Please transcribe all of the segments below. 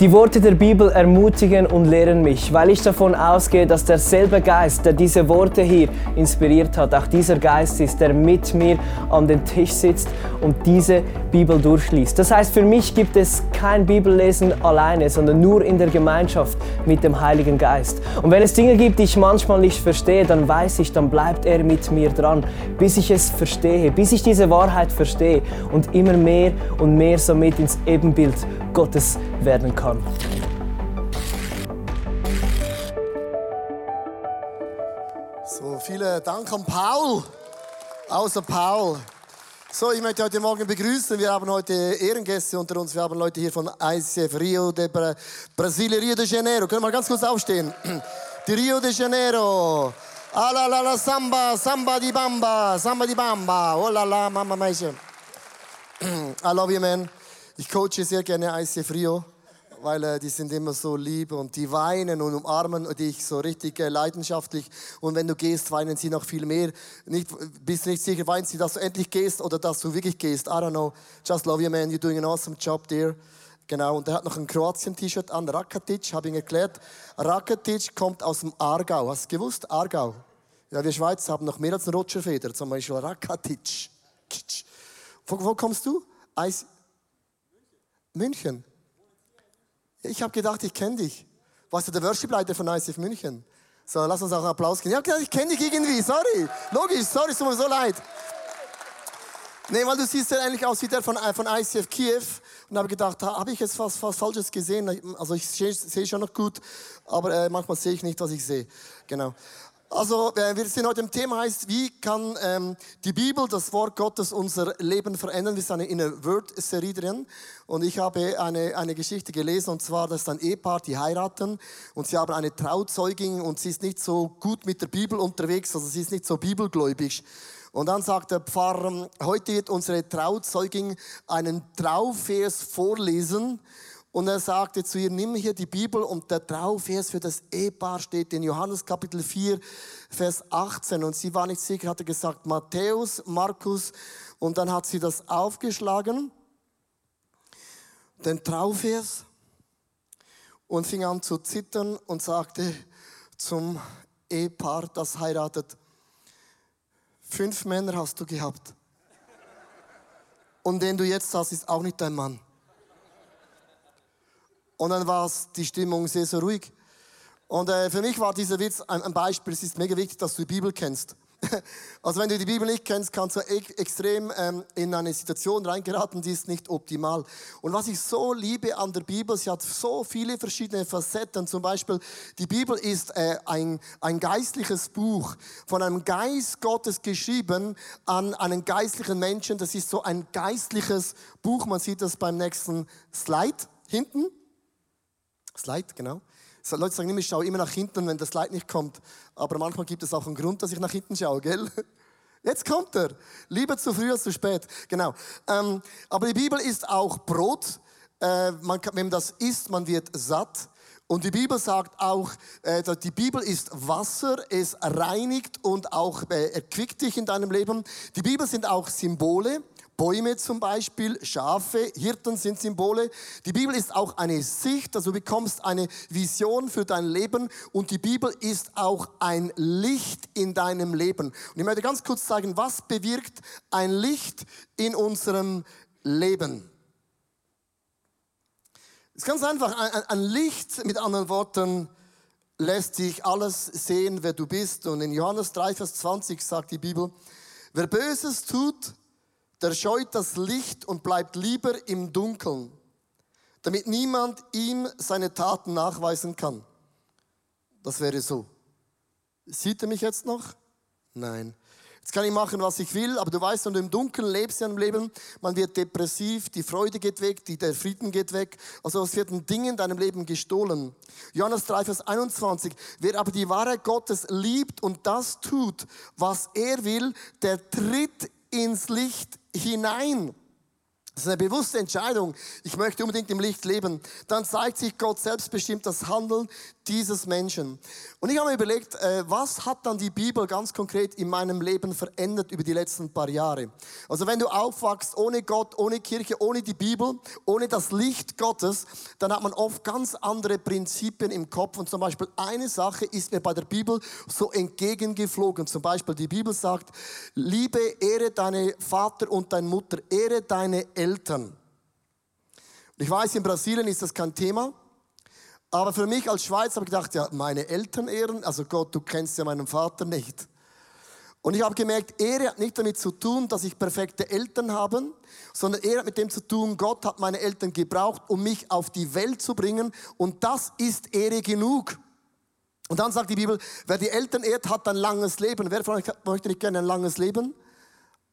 Die Worte der Bibel ermutigen und lehren mich, weil ich davon ausgehe, dass derselbe Geist, der diese Worte hier inspiriert hat, auch dieser Geist ist, der mit mir an den Tisch sitzt und diese Bibel durchliest. Das heißt, für mich gibt es kein Bibellesen alleine, sondern nur in der Gemeinschaft mit dem Heiligen Geist. Und wenn es Dinge gibt, die ich manchmal nicht verstehe, dann weiß ich, dann bleibt er mit mir dran, bis ich es verstehe, bis ich diese Wahrheit verstehe und immer mehr und mehr somit ins Ebenbild Gottes werden kann. So, vielen Dank an Paul. Außer Paul. So, ich möchte heute Morgen begrüßen. Wir haben heute Ehrengäste unter uns. Wir haben Leute hier von ICF Rio de Bra Brasilia, Rio de Janeiro. Können wir mal ganz kurz aufstehen? Die Rio de Janeiro. Ah la la samba, samba di bamba, samba di bamba. Oh la la, mama meisje. I love you, man. Ich coache sehr gerne ICF Rio, weil äh, die sind immer so lieb und die weinen und umarmen dich so richtig äh, leidenschaftlich. Und wenn du gehst, weinen sie noch viel mehr. Nicht, bist nicht sicher, weinen sie, dass du endlich gehst oder dass du wirklich gehst. I don't know. Just love you, man. You're doing an awesome job there. Genau, und er hat noch ein Kroatien-T-Shirt an, Rakitic, habe ich erklärt. Rakitic kommt aus dem Aargau. Hast du gewusst? Aargau. Ja, wir Schweizer haben noch mehr als einen Rogerfeder, zum Beispiel Rakitic. Wo, wo kommst du? Eis München. Ich habe gedacht, ich kenne dich. Warst du der Worship-Leiter von ICF München? So, lass uns auch einen Applaus geben. Ja, gedacht, ich kenne dich irgendwie, sorry. Logisch, sorry, es tut mir so leid. Nee, weil du siehst ja eigentlich aus wie der von, äh, von ICF Kiew. Und habe gedacht, habe ich jetzt was, was Falsches gesehen? Also ich sehe seh schon noch gut, aber äh, manchmal sehe ich nicht, was ich sehe. Genau. Also äh, wir sind heute im Thema heißt, wie kann ähm, die Bibel, das Wort Gottes, unser Leben verändern? Wir sind in einer Word-Serie drin und ich habe eine, eine Geschichte gelesen und zwar, das ist ein Ehepaar, die heiraten und sie haben eine Trauzeugin und sie ist nicht so gut mit der Bibel unterwegs, also sie ist nicht so bibelgläubig. Und dann sagt der Pfarrer, heute wird unsere Trauzeugin einen Trauvers vorlesen und er sagte zu ihr, nimm hier die Bibel und der Trauvers für das Ehepaar steht in Johannes Kapitel 4, Vers 18. Und sie war nicht sicher, hatte gesagt Matthäus, Markus. Und dann hat sie das aufgeschlagen, den Trauvers, und fing an zu zittern und sagte zum Ehepaar, das heiratet, fünf Männer hast du gehabt. Und den du jetzt hast, ist auch nicht dein Mann. Und dann war die Stimmung sehr, sehr ruhig. Und äh, für mich war dieser Witz ein, ein, Beispiel. Es ist mega wichtig, dass du die Bibel kennst. also wenn du die Bibel nicht kennst, kannst du e extrem ähm, in eine Situation reingeraten, die ist nicht optimal. Und was ich so liebe an der Bibel, sie hat so viele verschiedene Facetten. Zum Beispiel, die Bibel ist äh, ein, ein geistliches Buch von einem Geist Gottes geschrieben an einen geistlichen Menschen. Das ist so ein geistliches Buch. Man sieht das beim nächsten Slide hinten. Slide, genau. Leute sagen immer, ich schaue immer nach hinten, wenn das Light nicht kommt. Aber manchmal gibt es auch einen Grund, dass ich nach hinten schaue, gell? Jetzt kommt er. Lieber zu früh als zu spät. Genau. Ähm, aber die Bibel ist auch Brot. Äh, man kann, wenn man das isst, man wird satt. Und die Bibel sagt auch, äh, die Bibel ist Wasser, es reinigt und auch äh, erquickt dich in deinem Leben. Die Bibel sind auch Symbole. Bäume zum Beispiel, Schafe, Hirten sind Symbole. Die Bibel ist auch eine Sicht, also du bekommst eine Vision für dein Leben und die Bibel ist auch ein Licht in deinem Leben. Und ich möchte ganz kurz sagen, was bewirkt ein Licht in unserem Leben? Es ist ganz einfach, ein, Licht, mit anderen Worten, lässt dich alles sehen, wer du bist. Und in Johannes 3, Vers 20 sagt die Bibel, wer Böses tut, der scheut das Licht und bleibt lieber im Dunkeln, damit niemand ihm seine Taten nachweisen kann. Das wäre so. Sieht er mich jetzt noch? Nein. Jetzt kann ich machen, was ich will, aber du weißt, wenn du im Dunkeln lebst in deinem Leben, man wird depressiv, die Freude geht weg, die, der Frieden geht weg. Also es werden Dinge in deinem Leben gestohlen. Johannes 3, Vers 21. Wer aber die Wahrheit Gottes liebt und das tut, was er will, der tritt ins Licht hinein. Das ist eine bewusste Entscheidung. Ich möchte unbedingt im Licht leben. Dann zeigt sich Gott selbstbestimmt das Handeln dieses Menschen. Und ich habe mir überlegt, äh, was hat dann die Bibel ganz konkret in meinem Leben verändert über die letzten paar Jahre? Also wenn du aufwachst ohne Gott, ohne Kirche, ohne die Bibel, ohne das Licht Gottes, dann hat man oft ganz andere Prinzipien im Kopf. Und zum Beispiel eine Sache ist mir bei der Bibel so entgegengeflogen. Zum Beispiel die Bibel sagt, liebe, ehre deine Vater und deine Mutter, ehre deine Eltern. Ich weiß, in Brasilien ist das kein Thema. Aber für mich als Schweizer habe ich gedacht, ja, meine Eltern ehren, also Gott, du kennst ja meinen Vater nicht. Und ich habe gemerkt, Ehre hat nicht damit zu tun, dass ich perfekte Eltern habe, sondern Ehre hat mit dem zu tun, Gott hat meine Eltern gebraucht, um mich auf die Welt zu bringen. Und das ist Ehre genug. Und dann sagt die Bibel, wer die Eltern ehrt, hat ein langes Leben. Wer von euch möchte nicht gerne ein langes Leben?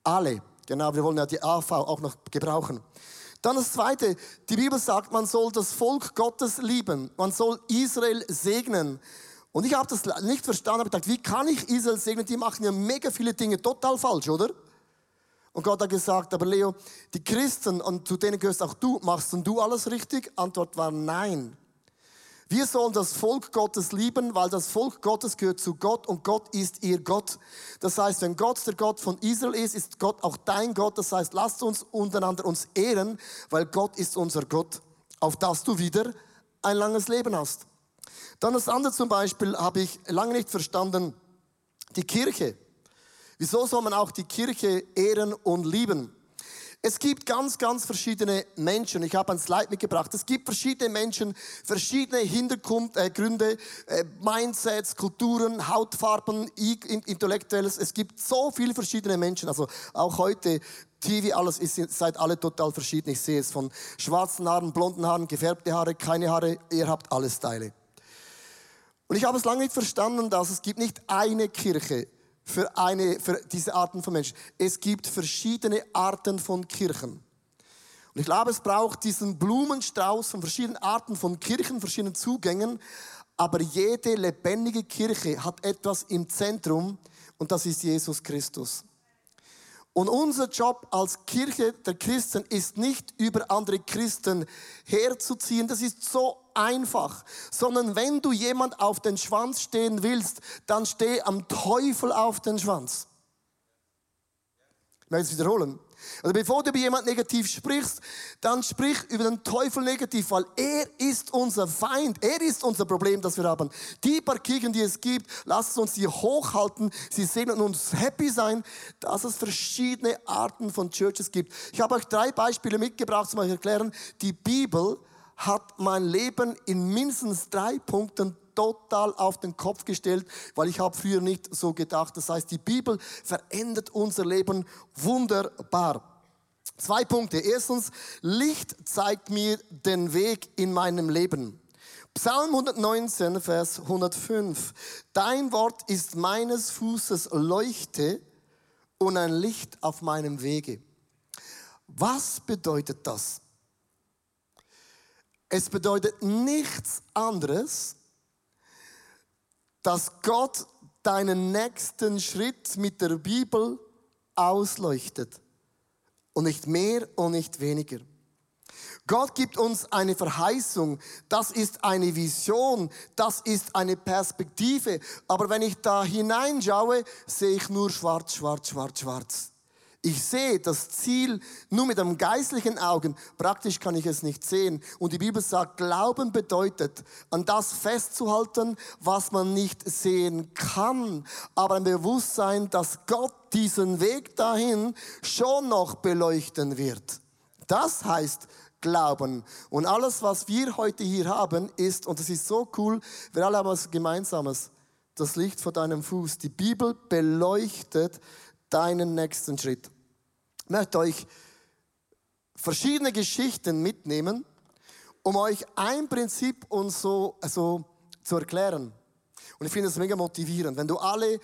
Alle. Genau, wir wollen ja die AV auch noch gebrauchen. Dann das Zweite, die Bibel sagt, man soll das Volk Gottes lieben, man soll Israel segnen. Und ich habe das nicht verstanden, habe gedacht, wie kann ich Israel segnen? Die machen ja mega viele Dinge total falsch, oder? Und Gott hat gesagt, aber Leo, die Christen, und zu denen gehörst auch du, machst denn du alles richtig? Antwort war nein. Wir sollen das Volk Gottes lieben, weil das Volk Gottes gehört zu Gott und Gott ist ihr Gott. Das heißt, wenn Gott der Gott von Israel ist, ist Gott auch dein Gott. Das heißt, lasst uns untereinander uns ehren, weil Gott ist unser Gott, auf das du wieder ein langes Leben hast. Dann das andere zum Beispiel habe ich lange nicht verstanden, die Kirche. Wieso soll man auch die Kirche ehren und lieben? Es gibt ganz, ganz verschiedene Menschen. Ich habe ein Slide mitgebracht. Es gibt verschiedene Menschen, verschiedene Hintergründe, äh, Mindsets, Kulturen, Hautfarben, Intellektuelles. Es gibt so viele verschiedene Menschen. Also auch heute TV, alles ist, seid alle total verschieden. Ich sehe es von schwarzen Haaren, blonden Haaren, gefärbte Haare, keine Haare. Ihr habt alle Style. Und ich habe es lange nicht verstanden, dass es gibt nicht eine Kirche für, eine, für diese Arten von Menschen. Es gibt verschiedene Arten von Kirchen. Und ich glaube, es braucht diesen Blumenstrauß von verschiedenen Arten von Kirchen, verschiedenen Zugängen. Aber jede lebendige Kirche hat etwas im Zentrum und das ist Jesus Christus. Und unser Job als Kirche der Christen ist nicht über andere Christen herzuziehen. Das ist so einfach. Sondern wenn du jemand auf den Schwanz stehen willst, dann steh am Teufel auf den Schwanz. Ich möchte es wiederholen. Also bevor du über jemand negativ sprichst, dann sprich über den Teufel negativ, weil er ist unser Feind. Er ist unser Problem, das wir haben. Die paar Kirchen, die es gibt, lasst uns sie hochhalten. Sie sehen und uns happy sein, dass es verschiedene Arten von Churches gibt. Ich habe euch drei Beispiele mitgebracht, um euch erklären. Die Bibel hat mein Leben in mindestens drei Punkten total auf den Kopf gestellt, weil ich habe früher nicht so gedacht. Das heißt, die Bibel verändert unser Leben wunderbar. Zwei Punkte. Erstens, Licht zeigt mir den Weg in meinem Leben. Psalm 119, Vers 105. Dein Wort ist meines Fußes Leuchte und ein Licht auf meinem Wege. Was bedeutet das? Es bedeutet nichts anderes, dass Gott deinen nächsten Schritt mit der Bibel ausleuchtet. Und nicht mehr und nicht weniger. Gott gibt uns eine Verheißung, das ist eine Vision, das ist eine Perspektive. Aber wenn ich da hineinschaue, sehe ich nur schwarz, schwarz, schwarz, schwarz. Ich sehe das Ziel nur mit einem geistlichen Augen. Praktisch kann ich es nicht sehen. Und die Bibel sagt, Glauben bedeutet, an das festzuhalten, was man nicht sehen kann. Aber ein Bewusstsein, dass Gott diesen Weg dahin schon noch beleuchten wird. Das heißt Glauben. Und alles, was wir heute hier haben, ist, und das ist so cool, wir alle haben was Gemeinsames. Das Licht vor deinem Fuß. Die Bibel beleuchtet deinen nächsten Schritt. Ich möchte euch verschiedene Geschichten mitnehmen, um euch ein Prinzip und so also, zu erklären. Und ich finde es mega motivierend. Wenn du alle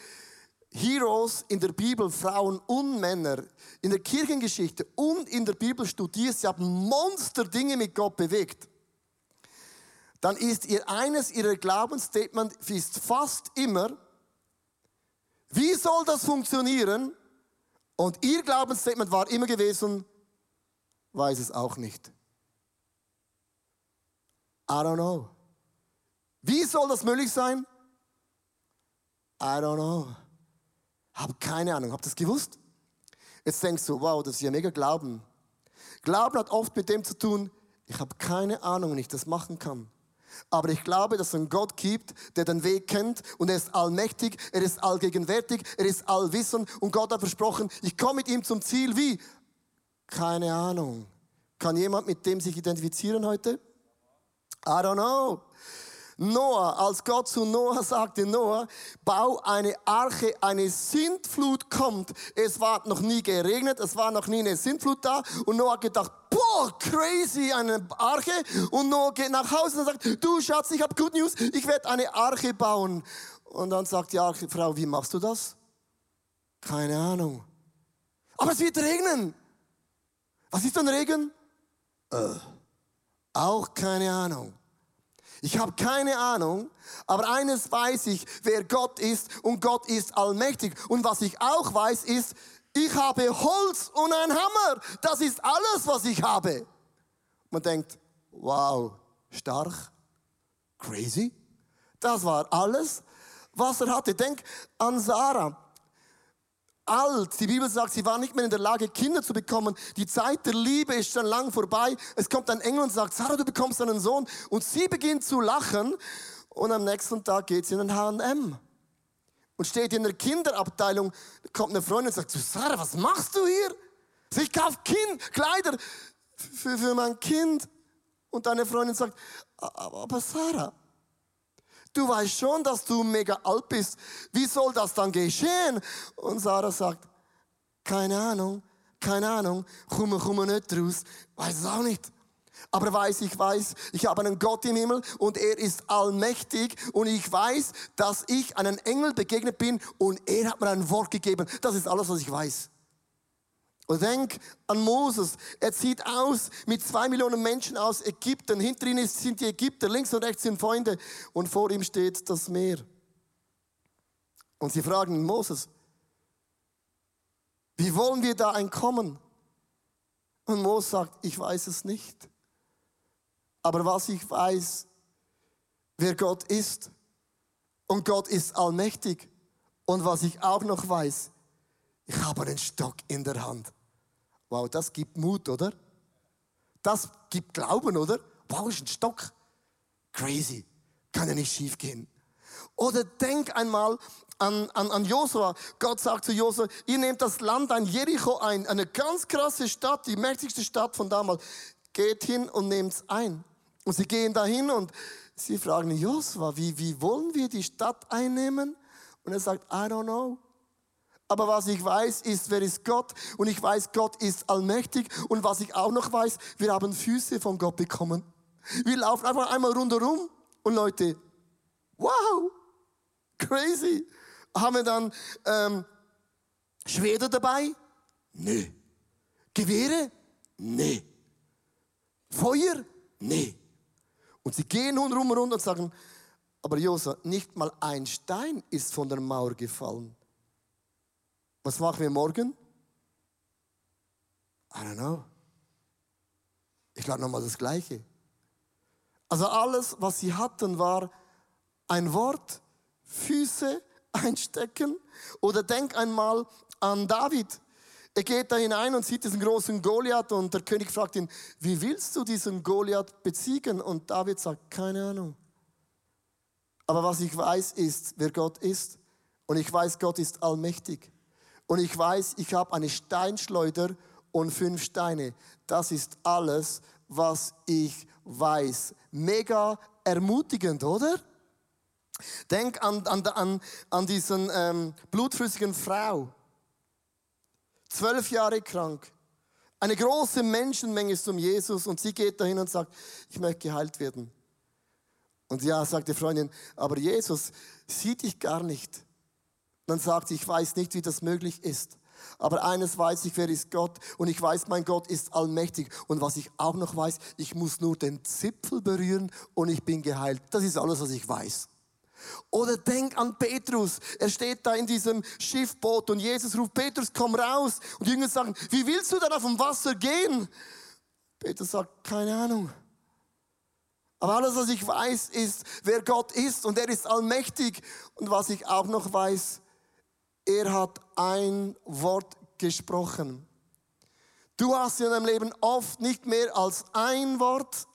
Heroes in der Bibel, Frauen und Männer, in der Kirchengeschichte und in der Bibel studierst, sie haben Monster Dinge mit Gott bewegt, dann ist ihr eines ihrer Glaubensstatement ist fast immer, wie soll das funktionieren? Und ihr Glaubensstatement war immer gewesen, weiß es auch nicht. I don't know. Wie soll das möglich sein? I don't know. Hab keine Ahnung. Habt ihr das gewusst? Jetzt denkst du, wow, das ist ja mega Glauben. Glauben hat oft mit dem zu tun, ich habe keine Ahnung, wie ich das machen kann. Aber ich glaube, dass es einen Gott gibt, der den Weg kennt und er ist allmächtig, er ist allgegenwärtig, er ist allwissend und Gott hat versprochen, ich komme mit ihm zum Ziel. Wie? Keine Ahnung. Kann jemand mit dem sich identifizieren heute? I don't know. Noah, als Gott zu Noah sagte, Noah, bau eine Arche, eine Sintflut kommt. Es war noch nie geregnet, es war noch nie eine Sintflut da. Und Noah gedacht, boah, crazy, eine Arche. Und Noah geht nach Hause und sagt, du Schatz, ich habe Good News, ich werde eine Arche bauen. Und dann sagt die Archefrau, wie machst du das? Keine Ahnung. Aber es wird regnen. Was ist denn Regen? Äh, auch keine Ahnung. Ich habe keine Ahnung, aber eines weiß ich, wer Gott ist und Gott ist allmächtig. Und was ich auch weiß ist, ich habe Holz und ein Hammer. Das ist alles, was ich habe. Man denkt, wow, stark, crazy. Das war alles, was er hatte. Denk an Sarah alt. Die Bibel sagt, sie war nicht mehr in der Lage, Kinder zu bekommen. Die Zeit der Liebe ist schon lang vorbei. Es kommt ein Engel und sagt, Sarah, du bekommst einen Sohn. Und sie beginnt zu lachen. Und am nächsten Tag geht sie in den H&M. Und steht in der Kinderabteilung, kommt eine Freundin und sagt, Sarah, was machst du hier? Ich kaufe kind, Kleider für, für mein Kind. Und deine Freundin sagt, aber Sarah, du weißt schon, dass du mega alt bist. Wie soll das dann geschehen? Und Sarah sagt, keine Ahnung, keine Ahnung, komme, komme nicht raus. Weiß es auch nicht. Aber weiß, ich weiß, ich habe einen Gott im Himmel und er ist allmächtig und ich weiß, dass ich einem Engel begegnet bin und er hat mir ein Wort gegeben. Das ist alles, was ich weiß. Und denk an Moses. Er zieht aus mit zwei Millionen Menschen aus Ägypten. Hinter ihm sind die Ägypter, links und rechts sind Freunde. Und vor ihm steht das Meer. Und sie fragen Moses, wie wollen wir da entkommen? Und Moses sagt, ich weiß es nicht. Aber was ich weiß, wer Gott ist, und Gott ist allmächtig. Und was ich auch noch weiß, ich habe einen Stock in der Hand. Wow, das gibt Mut, oder? Das gibt Glauben, oder? Wow, ist ein Stock. Crazy. Kann ja nicht schief gehen. Oder denk einmal an, an, an Josua. Gott sagt zu Josua, ihr nehmt das Land ein Jericho ein, eine ganz krasse Stadt, die mächtigste Stadt von damals. Geht hin und nehmt's ein. Und sie gehen dahin und sie fragen Josua, wie, wie wollen wir die Stadt einnehmen? Und er sagt, I don't know. Aber was ich weiß, ist, wer ist Gott? Und ich weiß, Gott ist allmächtig. Und was ich auch noch weiß, wir haben Füße von Gott bekommen. Wir laufen einfach einmal rundherum und Leute, wow, crazy. Haben wir dann ähm, Schwerter dabei? Nö. Gewehre? Nee. Feuer? Nee. Und sie gehen nun rum und sagen, aber Josa, nicht mal ein Stein ist von der Mauer gefallen. Was machen wir morgen? I don't know. Ich glaube nochmal das Gleiche. Also alles, was sie hatten, war ein Wort, Füße einstecken. Oder denk einmal an David. Er geht da hinein und sieht diesen großen Goliath und der König fragt ihn, wie willst du diesen Goliath beziehen? Und David sagt, keine Ahnung. Aber was ich weiß ist, wer Gott ist. Und ich weiß, Gott ist allmächtig. Und ich weiß, ich habe eine Steinschleuder und fünf Steine. Das ist alles, was ich weiß. Mega ermutigend, oder? Denk an, an, an, an diesen ähm, blutflüssigen Frau. Zwölf Jahre krank. Eine große Menschenmenge ist um Jesus und sie geht dahin und sagt, ich möchte geheilt werden. Und ja, sagt die Freundin, aber Jesus sieht dich gar nicht. Dann sagt sie, ich weiß nicht, wie das möglich ist. Aber eines weiß ich, wer ist Gott? Und ich weiß, mein Gott ist allmächtig. Und was ich auch noch weiß, ich muss nur den Zipfel berühren und ich bin geheilt. Das ist alles, was ich weiß. Oder denk an Petrus. Er steht da in diesem Schiffboot und Jesus ruft, Petrus, komm raus. Und die Jünger sagen, wie willst du dann auf dem Wasser gehen? Petrus sagt, keine Ahnung. Aber alles, was ich weiß, ist, wer Gott ist und er ist allmächtig. Und was ich auch noch weiß, er hat ein Wort gesprochen. Du hast in deinem Leben oft nicht mehr als ein Wort,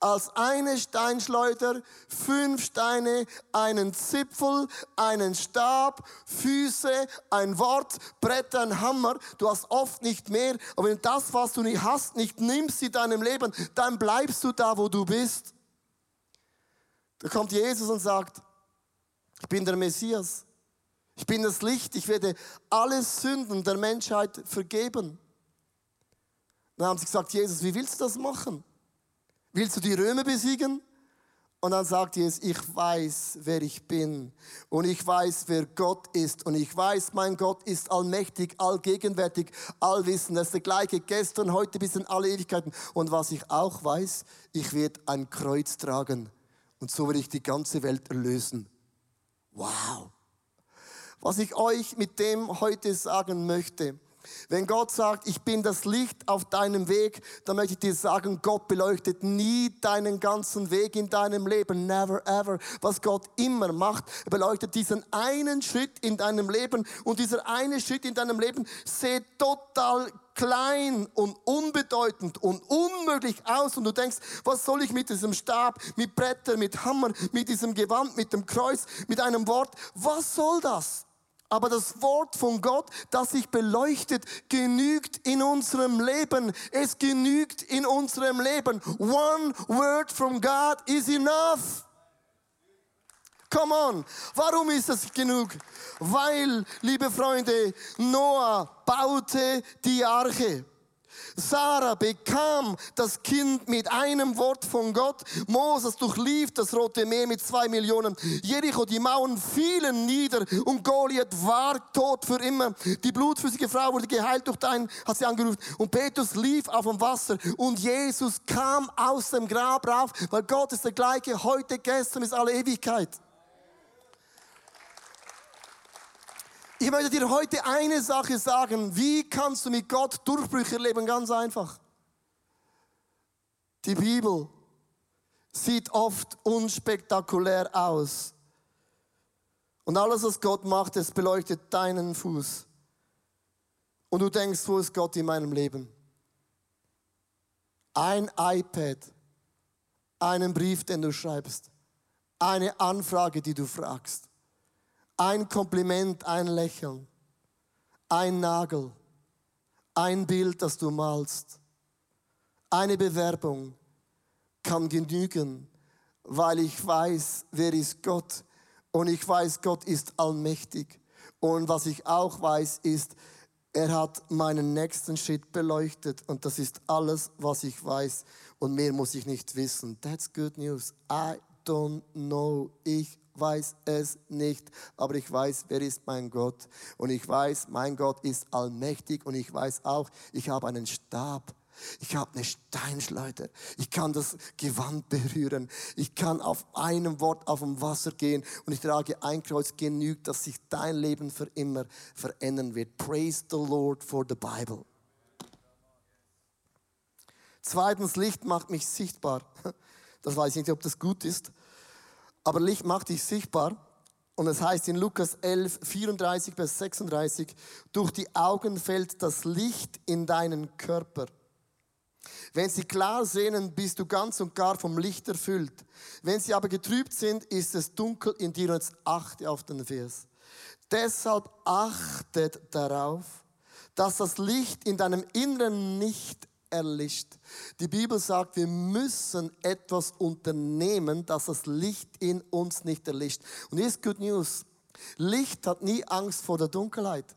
als eine Steinschleuder, fünf Steine, einen Zipfel, einen Stab, Füße, ein Wort, Bretter, ein Hammer. Du hast oft nicht mehr, aber wenn das, was du nicht hast, nicht nimmst in deinem Leben, dann bleibst du da, wo du bist. Da kommt Jesus und sagt, ich bin der Messias. Ich bin das Licht. Ich werde alle Sünden der Menschheit vergeben. Dann haben sie gesagt, Jesus, wie willst du das machen? Willst du die Römer besiegen? Und dann sagt Jesus, ich weiß, wer ich bin. Und ich weiß, wer Gott ist. Und ich weiß, mein Gott ist allmächtig, allgegenwärtig, allwissend. Er ist der gleiche gestern, heute bis in alle Ewigkeiten. Und was ich auch weiß, ich werde ein Kreuz tragen. Und so werde ich die ganze Welt erlösen. Wow. Was ich euch mit dem heute sagen möchte, wenn Gott sagt, ich bin das Licht auf deinem Weg, dann möchte ich dir sagen, Gott beleuchtet nie deinen ganzen Weg in deinem Leben. Never ever. Was Gott immer macht, er beleuchtet diesen einen Schritt in deinem Leben und dieser eine Schritt in deinem Leben sieht total klein und unbedeutend und unmöglich aus und du denkst, was soll ich mit diesem Stab, mit Bretter, mit Hammer, mit diesem Gewand, mit dem Kreuz, mit einem Wort, was soll das? Aber das Wort von Gott, das sich beleuchtet, genügt in unserem Leben. Es genügt in unserem Leben. One word from God is enough. Come on. Warum ist das genug? Weil, liebe Freunde, Noah baute die Arche. Sarah bekam das Kind mit einem Wort von Gott. Moses durchlief das Rote Meer mit zwei Millionen. Jericho, die Mauern fielen nieder und Goliath war tot für immer. Die blutflüssige Frau wurde geheilt durch dein, hat sie angerufen. Und Petrus lief auf dem Wasser und Jesus kam aus dem Grab rauf, weil Gott ist der gleiche heute, gestern, bis alle Ewigkeit. Ich möchte dir heute eine Sache sagen. Wie kannst du mit Gott Durchbrüche erleben? Ganz einfach. Die Bibel sieht oft unspektakulär aus. Und alles, was Gott macht, es beleuchtet deinen Fuß. Und du denkst, wo ist Gott in meinem Leben? Ein iPad, einen Brief, den du schreibst, eine Anfrage, die du fragst. Ein Kompliment, ein Lächeln, ein Nagel, ein Bild, das du malst, eine Bewerbung kann genügen, weil ich weiß, wer ist Gott und ich weiß, Gott ist allmächtig. Und was ich auch weiß, ist, er hat meinen nächsten Schritt beleuchtet und das ist alles, was ich weiß und mehr muss ich nicht wissen. That's good news. I don't know. Ich weiß es nicht, aber ich weiß, wer ist mein Gott. Und ich weiß, mein Gott ist allmächtig und ich weiß auch, ich habe einen Stab. Ich habe eine Steinschleuder. Ich kann das Gewand berühren. Ich kann auf einem Wort auf dem Wasser gehen und ich trage ein Kreuz genügt, dass sich dein Leben für immer verändern wird. Praise the Lord for the Bible. Zweitens, Licht macht mich sichtbar. Das weiß ich nicht, ob das gut ist. Aber Licht macht dich sichtbar. Und es heißt in Lukas 11, 34 bis 36, durch die Augen fällt das Licht in deinen Körper. Wenn sie klar sehen, bist du ganz und gar vom Licht erfüllt. Wenn sie aber getrübt sind, ist es dunkel in dir und jetzt achte auf den Vers. Deshalb achtet darauf, dass das Licht in deinem Inneren nicht erlischt. Die Bibel sagt, wir müssen etwas unternehmen, dass das Licht in uns nicht erlischt. Und hier ist Good News. Licht hat nie Angst vor der Dunkelheit.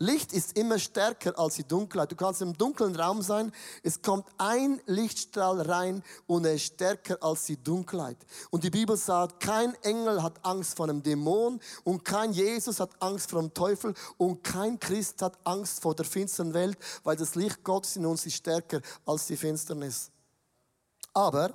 Licht ist immer stärker als die Dunkelheit. Du kannst im dunklen Raum sein, es kommt ein Lichtstrahl rein und er ist stärker als die Dunkelheit. Und die Bibel sagt, kein Engel hat Angst vor einem Dämon und kein Jesus hat Angst vor dem Teufel und kein Christ hat Angst vor der finsteren Welt, weil das Licht Gottes in uns ist stärker als die Finsternis. Aber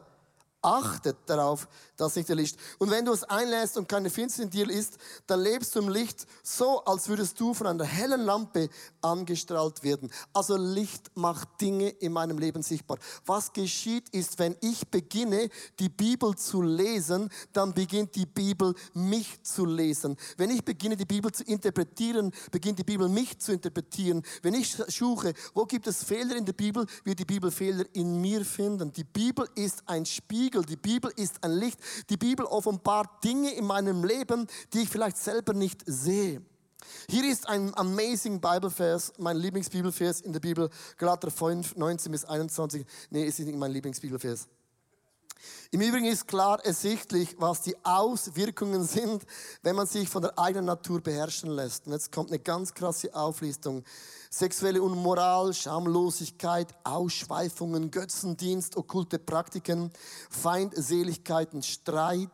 achtet darauf, Das der Licht. Und wenn du es einlässt und keine Finsternis in dir ist, dann lebst du im Licht so, als würdest du von einer hellen Lampe angestrahlt werden. Also Licht macht Dinge in meinem Leben sichtbar. Was geschieht ist, wenn ich beginne, die Bibel zu lesen, dann beginnt die Bibel mich zu lesen. Wenn ich beginne, die Bibel zu interpretieren, beginnt die Bibel mich zu interpretieren. Wenn ich suche, wo gibt es Fehler in der Bibel, wird die Bibel Fehler in mir finden. Die Bibel ist ein Spiegel, die Bibel ist ein Licht. Die Bibel offenbart Dinge in meinem Leben, die ich vielleicht selber nicht sehe. Hier ist ein amazing Bibelvers, mein Lieblingsbibelvers in der Bibel, Galater 5, 19 bis 21. Nee, es ist nicht mein Lieblingsbibelvers. Im Übrigen ist klar ersichtlich, was die Auswirkungen sind, wenn man sich von der eigenen Natur beherrschen lässt. Und jetzt kommt eine ganz krasse Auflistung. Sexuelle Unmoral, Schamlosigkeit, Ausschweifungen, Götzendienst, okkulte Praktiken, Feindseligkeiten, Streit,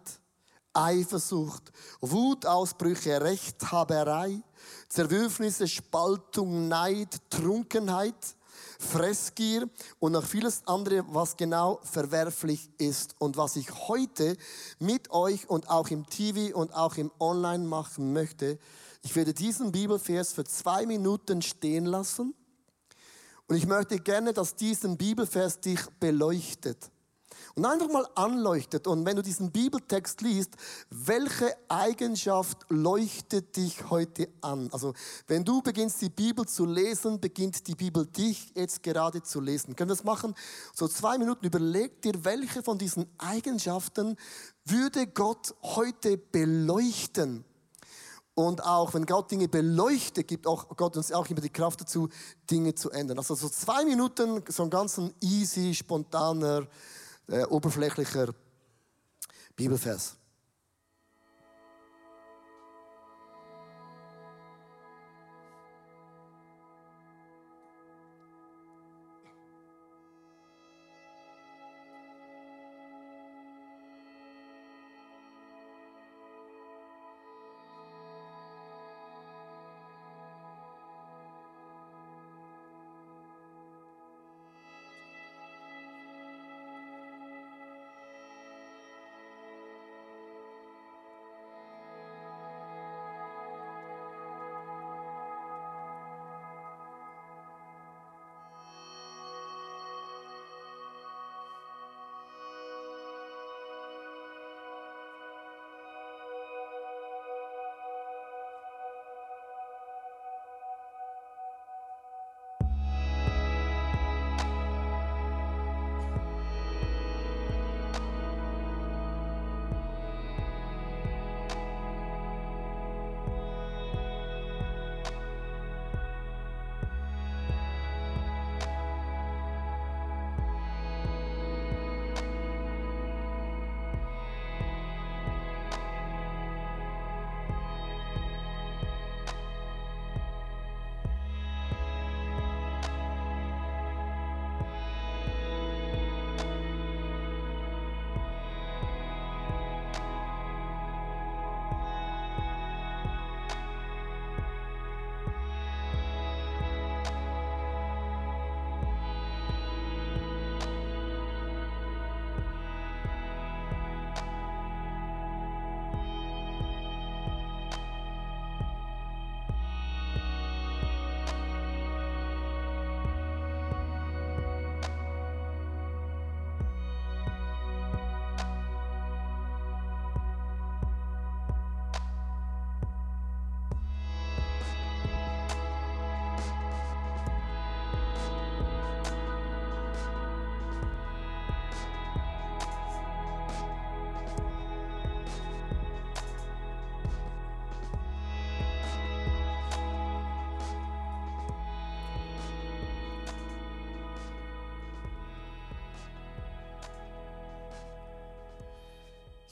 Eifersucht, Wutausbrüche, Rechthaberei, Zerwürfnisse, Spaltung, Neid, Trunkenheit, Fressgier und noch vieles andere, was genau verwerflich ist und was ich heute mit euch und auch im TV und auch im Online machen möchte. Ich werde diesen Bibelvers für zwei Minuten stehen lassen und ich möchte gerne, dass diesen Bibelvers dich beleuchtet und einfach mal anleuchtet. Und wenn du diesen Bibeltext liest, welche Eigenschaft leuchtet dich heute an? Also, wenn du beginnst, die Bibel zu lesen, beginnt die Bibel dich jetzt gerade zu lesen. Können wir das machen? So zwei Minuten. Überleg dir, welche von diesen Eigenschaften würde Gott heute beleuchten? Und auch wenn Gott Dinge beleuchtet, gibt auch Gott uns auch immer die Kraft dazu, Dinge zu ändern. Also so zwei Minuten, so ein ganz easy, spontaner, äh, oberflächlicher Bibelvers.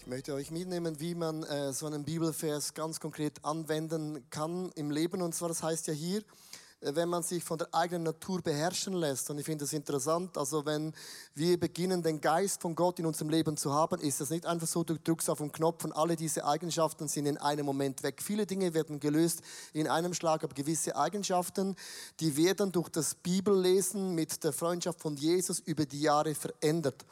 Ich möchte euch mitnehmen, wie man äh, so einen Bibelvers ganz konkret anwenden kann im Leben. Und zwar, das heißt ja hier, wenn man sich von der eigenen Natur beherrschen lässt. Und ich finde das interessant. Also wenn wir beginnen, den Geist von Gott in unserem Leben zu haben, ist das nicht einfach so, du drückst auf den Knopf und alle diese Eigenschaften sind in einem Moment weg. Viele Dinge werden gelöst in einem Schlag, aber gewisse Eigenschaften, die werden durch das Bibellesen mit der Freundschaft von Jesus über die Jahre verändert.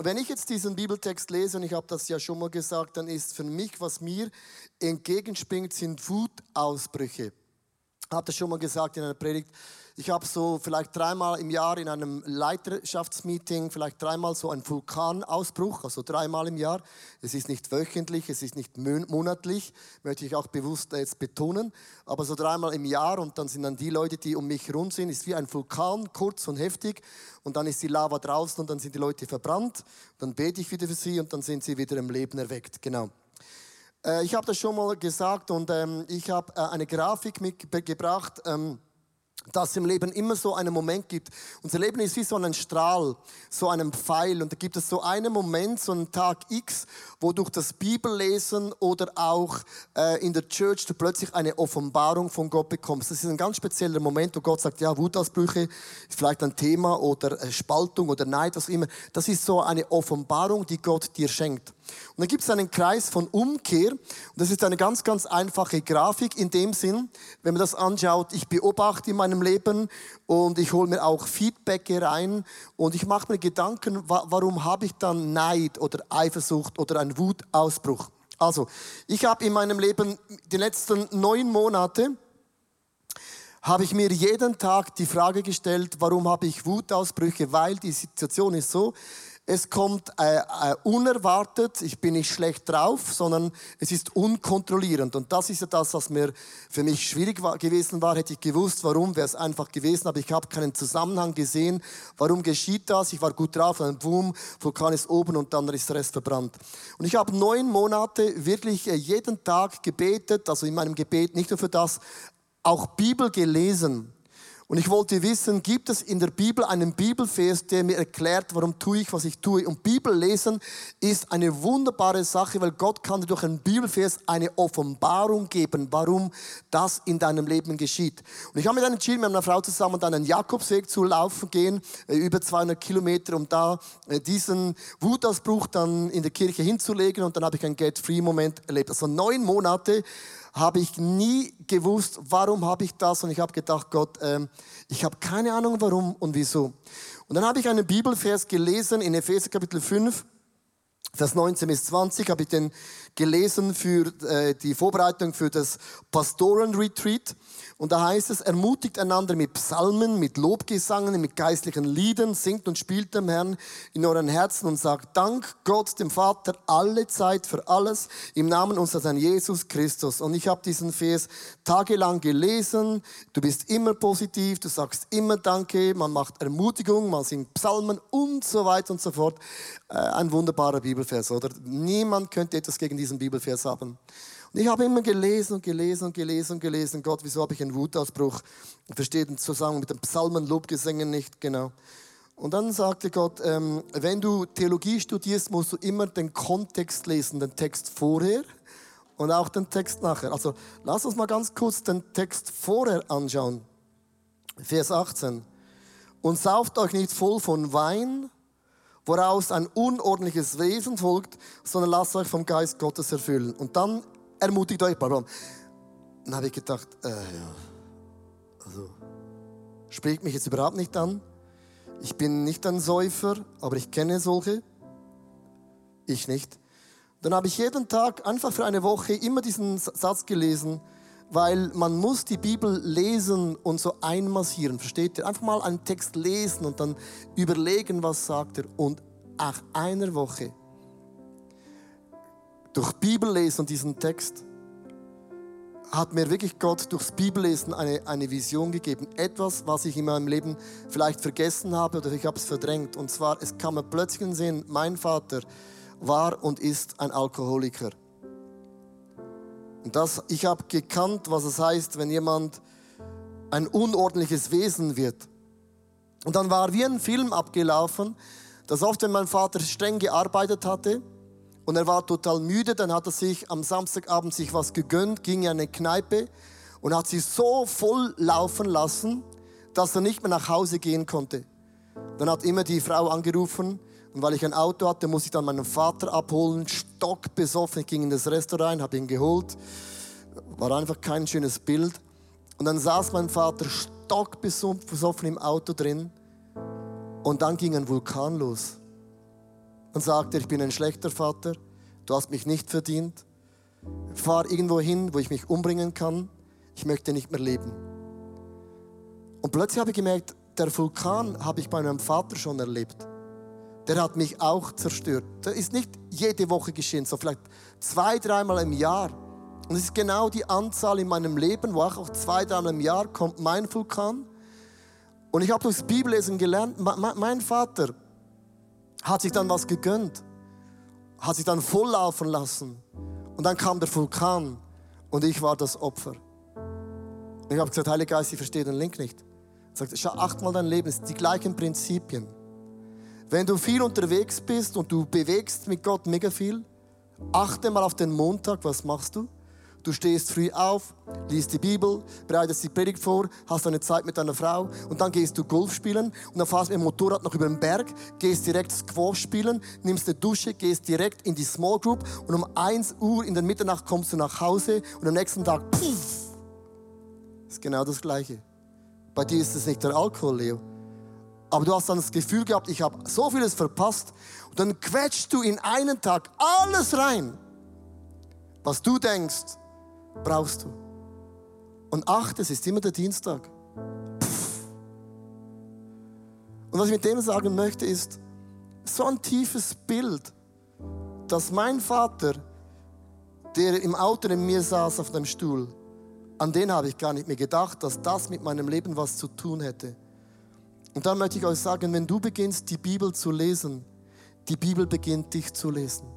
Wenn ich jetzt diesen Bibeltext lese, und ich habe das ja schon mal gesagt, dann ist für mich, was mir entgegenspringt, sind Wutausbrüche. Habe das schon mal gesagt in einer Predigt. Ich habe so vielleicht dreimal im Jahr in einem Leiterschaftsmeeting, vielleicht dreimal so einen Vulkanausbruch, also dreimal im Jahr. Es ist nicht wöchentlich, es ist nicht monatlich, möchte ich auch bewusst jetzt betonen, aber so dreimal im Jahr und dann sind dann die Leute, die um mich herum sind, ist wie ein Vulkan, kurz und heftig und dann ist die Lava draußen und dann sind die Leute verbrannt, dann bete ich wieder für sie und dann sind sie wieder im Leben erweckt, genau. Äh, ich habe das schon mal gesagt und ähm, ich habe äh, eine Grafik mitgebracht. Ähm, dass es im Leben immer so einen Moment gibt. Unser Leben ist wie so ein Strahl, so einen Pfeil. Und da gibt es so einen Moment, so einen Tag X, wo durch das Bibellesen oder auch äh, in der Church du plötzlich eine Offenbarung von Gott bekommst. Das ist ein ganz spezieller Moment, wo Gott sagt, ja, Wutausbrüche ist vielleicht ein Thema oder äh, Spaltung oder Neid, was immer. Das ist so eine Offenbarung, die Gott dir schenkt. Und dann gibt es einen Kreis von Umkehr. Und das ist eine ganz, ganz einfache Grafik in dem Sinn, wenn man das anschaut, ich beobachte in meinem Leben und ich hole mir auch Feedback rein und ich mache mir Gedanken, warum habe ich dann Neid oder Eifersucht oder einen Wutausbruch. Also, ich habe in meinem Leben die letzten neun Monate habe ich mir jeden Tag die Frage gestellt, warum habe ich Wutausbrüche? Weil die Situation ist so, es kommt äh, äh, unerwartet, ich bin nicht schlecht drauf, sondern es ist unkontrollierend. Und das ist ja das, was mir für mich schwierig war, gewesen war. Hätte ich gewusst, warum, wäre es einfach gewesen. Aber ich habe keinen Zusammenhang gesehen. Warum geschieht das? Ich war gut drauf, dann boom, Vulkan ist oben und dann ist der Rest verbrannt. Und ich habe neun Monate wirklich äh, jeden Tag gebetet, also in meinem Gebet nicht nur für das, auch Bibel gelesen. Und ich wollte wissen, gibt es in der Bibel einen Bibelvers, der mir erklärt, warum tue ich, was ich tue? Und Bibel lesen ist eine wunderbare Sache, weil Gott kann dir durch einen Bibelvers eine Offenbarung geben, warum das in deinem Leben geschieht. Und ich habe mir dann entschieden, mit meiner Frau zusammen dann einen Jakobsweg zu laufen gehen, äh, über 200 Kilometer, um da äh, diesen Wutausbruch dann in der Kirche hinzulegen. Und dann habe ich einen Get-Free-Moment erlebt. Also neun Monate habe ich nie gewusst, warum habe ich das. Und ich habe gedacht, Gott, ähm, ich habe keine Ahnung, warum und wieso. Und dann habe ich einen Bibelvers gelesen in Epheser Kapitel 5, Vers 19 bis 20, habe ich den gelesen für äh, die Vorbereitung für das Pastorenretreat. Und da heißt es, ermutigt einander mit Psalmen, mit Lobgesangen, mit geistlichen Liedern, singt und spielt dem Herrn in euren Herzen und sagt Dank Gott, dem Vater, alle Zeit für alles im Namen unseres Herrn Jesus Christus. Und ich habe diesen Vers tagelang gelesen. Du bist immer positiv, du sagst immer Danke, man macht Ermutigung, man singt Psalmen und so weiter und so fort. Äh, ein wunderbarer Bibelvers, oder? Niemand könnte etwas gegen diesen Bibelvers haben. Und ich habe immer gelesen und gelesen und gelesen und gelesen, Gott, wieso habe ich einen Wutausbruch? Ich verstehe den Zusammenhang mit den Psalmen, Lobgesängen nicht genau. Und dann sagte Gott, ähm, wenn du Theologie studierst, musst du immer den Kontext lesen, den Text vorher und auch den Text nachher. Also lass uns mal ganz kurz den Text vorher anschauen. Vers 18. Und sauft euch nicht voll von Wein, woraus ein unordentliches Wesen folgt, sondern lasst euch vom Geist Gottes erfüllen. Und dann ermutigt euch. Dann habe ich gedacht, äh, ja, also spricht mich jetzt überhaupt nicht an. Ich bin nicht ein Säufer, aber ich kenne solche. Ich nicht. Dann habe ich jeden Tag einfach für eine Woche immer diesen Satz gelesen, weil man muss die Bibel lesen und so einmassieren, versteht ihr? Einfach mal einen Text lesen und dann überlegen, was sagt er. Und nach einer Woche durch Bibellesen und diesen Text hat mir wirklich Gott durchs Bibellesen eine, eine Vision gegeben. Etwas, was ich in meinem Leben vielleicht vergessen habe oder ich habe es verdrängt. Und zwar, es kam mir plötzlich in den Sinn, mein Vater war und ist ein Alkoholiker. Und das, ich habe gekannt, was es heißt, wenn jemand ein unordentliches Wesen wird. Und dann war wie ein Film abgelaufen, dass oft, wenn mein Vater streng gearbeitet hatte, und er war total müde, dann hat er sich am Samstagabend sich was gegönnt, ging in eine Kneipe und hat sie so voll laufen lassen, dass er nicht mehr nach Hause gehen konnte. Dann hat immer die Frau angerufen und weil ich ein Auto hatte, muss ich dann meinen Vater abholen, stockbesoffen. Ich ging in das Restaurant, habe ihn geholt. War einfach kein schönes Bild. Und dann saß mein Vater stockbesoffen im Auto drin und dann ging ein Vulkan los. Und sagte, ich bin ein schlechter Vater, du hast mich nicht verdient, fahr irgendwo hin, wo ich mich umbringen kann, ich möchte nicht mehr leben. Und plötzlich habe ich gemerkt, der Vulkan habe ich bei meinem Vater schon erlebt. Der hat mich auch zerstört. Das ist nicht jede Woche geschehen, so vielleicht zwei, dreimal im Jahr. Und es ist genau die Anzahl in meinem Leben, wo auch zwei, dreimal im Jahr kommt mein Vulkan. Und ich habe durchs Bibellesen gelernt, mein Vater hat sich dann was gegönnt, hat sich dann volllaufen lassen. Und dann kam der Vulkan und ich war das Opfer. Und ich habe gesagt, Heiliger Geist, ich verstehe den Link nicht. Er sagt, schau, achtmal dein Leben, es sind die gleichen Prinzipien. Wenn du viel unterwegs bist und du bewegst mit Gott mega viel, achte mal auf den Montag, was machst du? Du stehst früh auf, liest die Bibel, bereitest die Predigt vor, hast eine Zeit mit deiner Frau und dann gehst du Golf spielen und dann fährst du mit dem Motorrad noch über den Berg, gehst direkt Squash spielen, nimmst eine Dusche, gehst direkt in die Small Group und um 1 Uhr in der Mitternacht kommst du nach Hause und am nächsten Tag, puff, ist genau das Gleiche. Bei dir ist es nicht der Alkohol, Leo. Aber du hast dann das Gefühl gehabt, ich habe so vieles verpasst. Und dann quetschst du in einen Tag alles rein, was du denkst, brauchst du. Und acht, es ist immer der Dienstag. Und was ich mit dem sagen möchte, ist so ein tiefes Bild, dass mein Vater, der im Auto neben mir saß auf dem Stuhl, an den habe ich gar nicht mehr gedacht, dass das mit meinem Leben was zu tun hätte. Und dann möchte ich euch sagen, wenn du beginnst, die Bibel zu lesen, die Bibel beginnt dich zu lesen.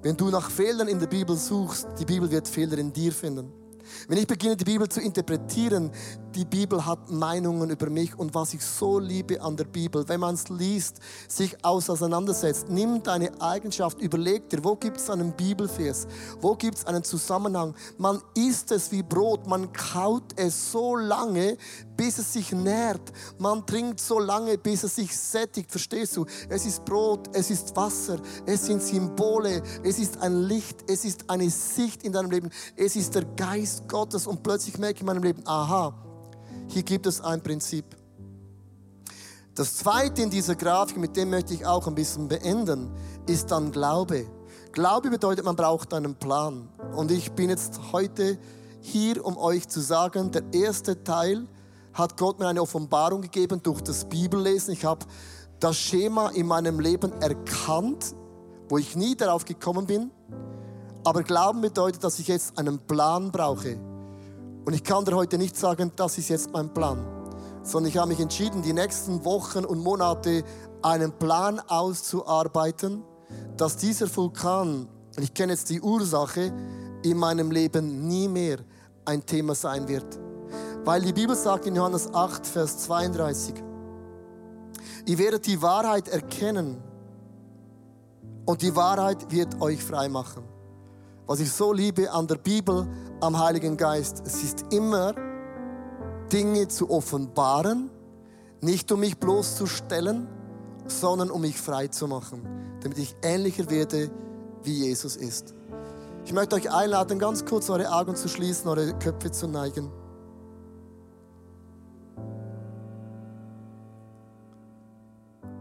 Wenn du nach Fehlern in der Bibel suchst, die Bibel wird Fehler in dir finden. Wenn ich beginne, die Bibel zu interpretieren, die Bibel hat Meinungen über mich und was ich so liebe an der Bibel, wenn man es liest, sich auseinandersetzt, nimm deine Eigenschaft, überleg dir, wo gibt es einen Bibelvers, wo gibt es einen Zusammenhang. Man isst es wie Brot, man kaut es so lange, bis es sich nährt. Man trinkt so lange, bis es sich sättigt. Verstehst du? Es ist Brot, es ist Wasser, es sind Symbole, es ist ein Licht, es ist eine Sicht in deinem Leben, es ist der Geist Gottes. Und plötzlich merke ich in meinem Leben, aha, hier gibt es ein Prinzip. Das zweite in dieser Grafik, mit dem möchte ich auch ein bisschen beenden, ist dann Glaube. Glaube bedeutet, man braucht einen Plan. Und ich bin jetzt heute hier, um euch zu sagen, der erste Teil hat Gott mir eine Offenbarung gegeben durch das Bibellesen. Ich habe das Schema in meinem Leben erkannt, wo ich nie darauf gekommen bin. Aber Glauben bedeutet, dass ich jetzt einen Plan brauche. Und ich kann dir heute nicht sagen, das ist jetzt mein Plan, sondern ich habe mich entschieden, die nächsten Wochen und Monate einen Plan auszuarbeiten, dass dieser Vulkan, und ich kenne jetzt die Ursache, in meinem Leben nie mehr ein Thema sein wird. Weil die Bibel sagt in Johannes 8, Vers 32, ihr werdet die Wahrheit erkennen und die Wahrheit wird euch frei machen. Was ich so liebe an der Bibel, am Heiligen Geist, es ist immer Dinge zu offenbaren, nicht um mich bloßzustellen, sondern um mich frei zu machen, damit ich ähnlicher werde, wie Jesus ist. Ich möchte euch einladen, ganz kurz eure Augen zu schließen, eure Köpfe zu neigen.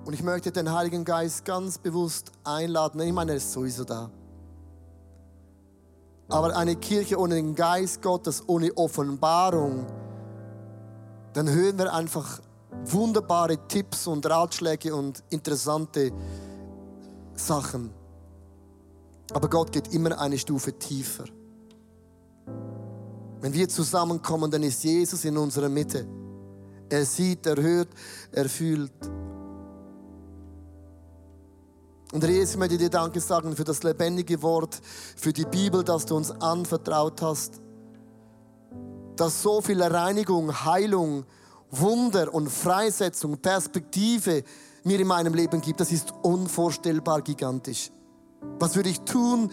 Und ich möchte den Heiligen Geist ganz bewusst einladen. Ich meine, er ist sowieso da. Aber eine Kirche ohne den Geist Gottes, ohne Offenbarung, dann hören wir einfach wunderbare Tipps und Ratschläge und interessante Sachen. Aber Gott geht immer eine Stufe tiefer. Wenn wir zusammenkommen, dann ist Jesus in unserer Mitte. Er sieht, er hört, er fühlt. Und Jesus, ich möchte dir Danke sagen für das lebendige Wort, für die Bibel, das du uns anvertraut hast. Dass so viel Reinigung, Heilung, Wunder und Freisetzung, Perspektive mir in meinem Leben gibt, das ist unvorstellbar gigantisch. Was würde ich tun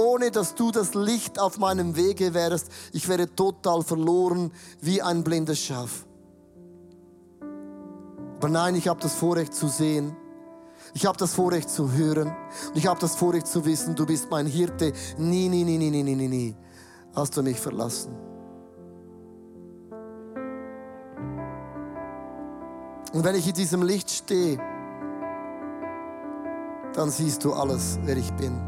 ohne dass du das Licht auf meinem Wege wärst, ich wäre total verloren wie ein blindes Schaf. Aber nein, ich habe das Vorrecht zu sehen. Ich habe das Vorrecht zu hören. Und ich habe das Vorrecht zu wissen, du bist mein Hirte. Nie, nie, nie, nie, nie, nie, nie hast du mich verlassen. Und wenn ich in diesem Licht stehe, dann siehst du alles, wer ich bin.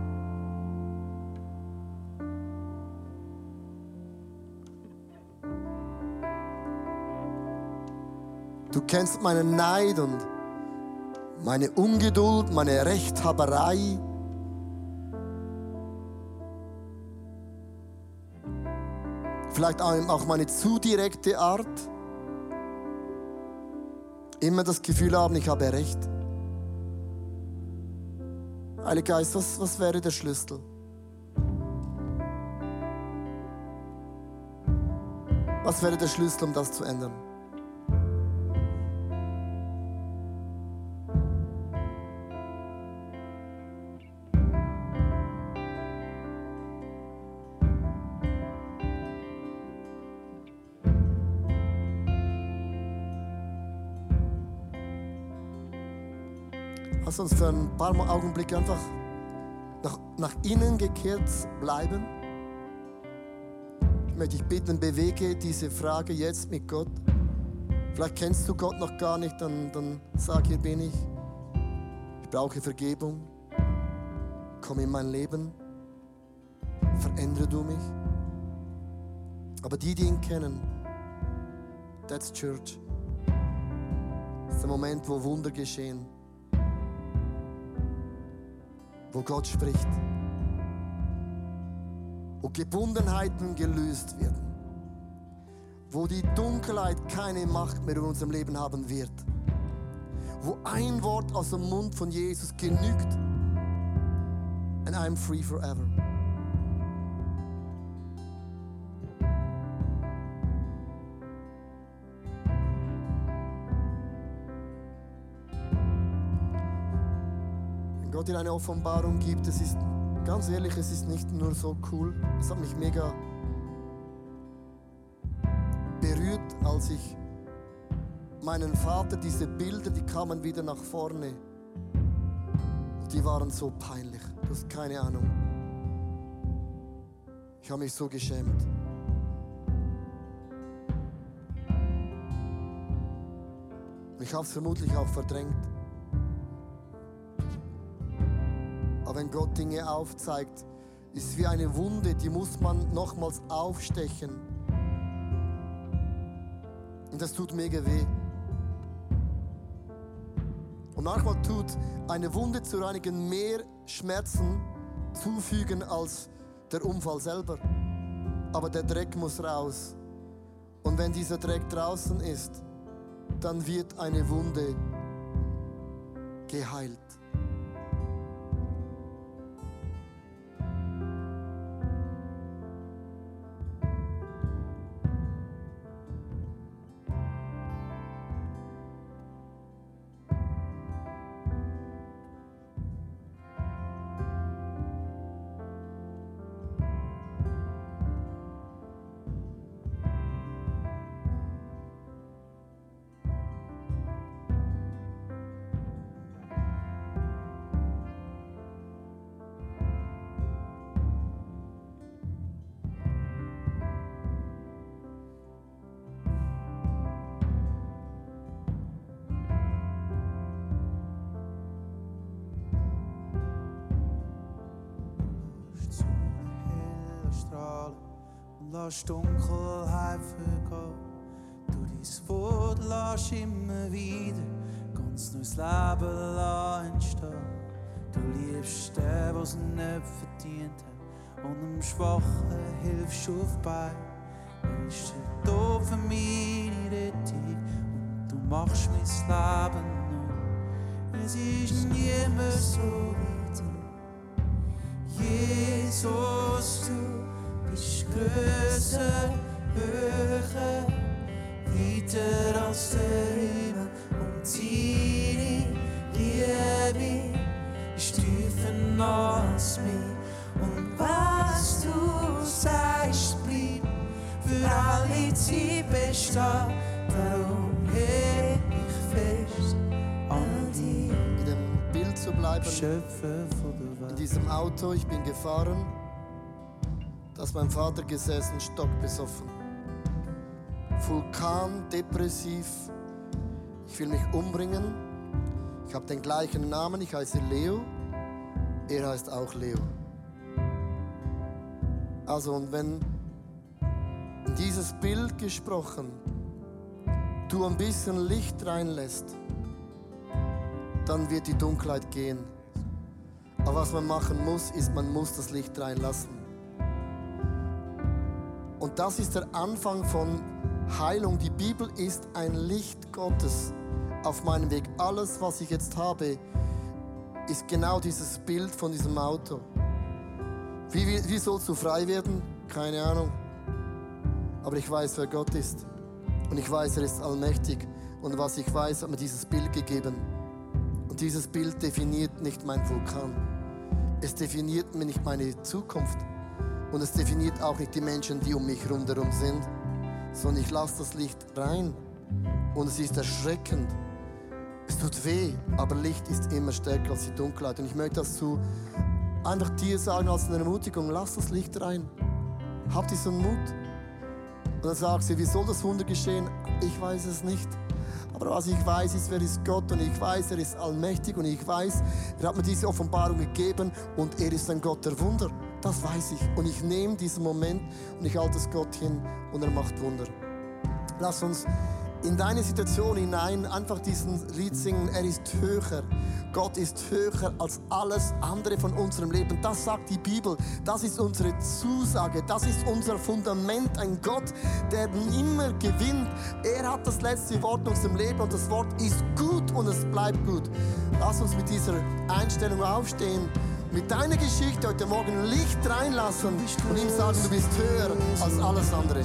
Du kennst meinen Neid und meine Ungeduld, meine Rechthaberei. Vielleicht auch meine zu direkte Art. Immer das Gefühl haben, ich habe Recht. Heiliger Geist, was, was wäre der Schlüssel? Was wäre der Schlüssel, um das zu ändern? Lass uns für ein paar Augenblicke einfach nach, nach innen gekehrt bleiben. Ich möchte dich bitten, bewege diese Frage jetzt mit Gott. Vielleicht kennst du Gott noch gar nicht, dann, dann sag, hier bin ich. Ich brauche Vergebung. Komm in mein Leben. Verändere du mich. Aber die, die ihn kennen, that's Church. Das ist der Moment, wo Wunder geschehen wo Gott spricht, wo Gebundenheiten gelöst werden, wo die Dunkelheit keine Macht mehr in unserem Leben haben wird, wo ein Wort aus dem Mund von Jesus genügt and I'm free forever. Gott dir eine Offenbarung gibt, es ist ganz ehrlich, es ist nicht nur so cool, es hat mich mega berührt, als ich meinen Vater, diese Bilder, die kamen wieder nach vorne. Und die waren so peinlich, du hast keine Ahnung. Ich habe mich so geschämt. Ich habe es vermutlich auch verdrängt. Gott Dinge aufzeigt, ist wie eine Wunde, die muss man nochmals aufstechen. Und das tut mega weh. Und manchmal tut eine Wunde zu reinigen mehr Schmerzen zufügen als der Unfall selber. Aber der Dreck muss raus. Und wenn dieser Dreck draußen ist, dann wird eine Wunde geheilt. Lass Dunkelheit vergehen. Du dein Wort lass immer wieder ganz neues Leben entstehen. Du liebst den, der es nicht verdient hat, und dem Schwachen hilfst du auf Bein. Du bist da für meine Rettung und du machst mein Leben neu. Es ist niemand so wie du, Jesus, du ist größer, höher, weiter als der Himmel und seine Liebe ist tiefer als mich. Und was du sagst, blieb für alle Zeit bestehen. Darum heb ich fest an dir. In dem Bild zu bleiben, Schöpfer von der Welt. In diesem Auto, ich bin gefahren da ist mein Vater gesessen, stockbesoffen. Vulkan, depressiv, ich will mich umbringen. Ich habe den gleichen Namen, ich heiße Leo, er heißt auch Leo. Also und wenn in dieses Bild gesprochen du ein bisschen Licht reinlässt, dann wird die Dunkelheit gehen. Aber was man machen muss, ist, man muss das Licht reinlassen. Und das ist der Anfang von Heilung. Die Bibel ist ein Licht Gottes auf meinem Weg. Alles, was ich jetzt habe, ist genau dieses Bild von diesem Auto. Wie, wie, wie sollst du frei werden? Keine Ahnung. Aber ich weiß, wer Gott ist. Und ich weiß, er ist allmächtig. Und was ich weiß, hat mir dieses Bild gegeben. Und dieses Bild definiert nicht mein Vulkan. Es definiert mir nicht meine Zukunft. Und es definiert auch nicht die Menschen, die um mich rundherum sind. Sondern ich lasse das Licht rein. Und es ist erschreckend. Es tut weh, aber Licht ist immer stärker als die Dunkelheit. Und ich möchte das zu einfach dir sagen als eine Ermutigung. Lass das Licht rein. Hab diesen Mut. Und dann sagt sie, wie soll das Wunder geschehen? Ich weiß es nicht. Aber was ich weiß, ist, wer ist Gott und ich weiß, er ist allmächtig und ich weiß, er hat mir diese Offenbarung gegeben und er ist ein Gott der Wunder. Das weiß ich. Und ich nehme diesen Moment und ich halte es Gott hin und er macht Wunder. Lass uns in deine Situation hinein einfach diesen Lied singen. Er ist höher. Gott ist höher als alles andere von unserem Leben. Das sagt die Bibel. Das ist unsere Zusage. Das ist unser Fundament. Ein Gott, der immer gewinnt. Er hat das letzte Wort in unserem Leben und das Wort ist gut und es bleibt gut. Lass uns mit dieser Einstellung aufstehen. Mit deiner Geschichte heute Morgen Licht reinlassen und ihm sagen, du bist höher als alles andere.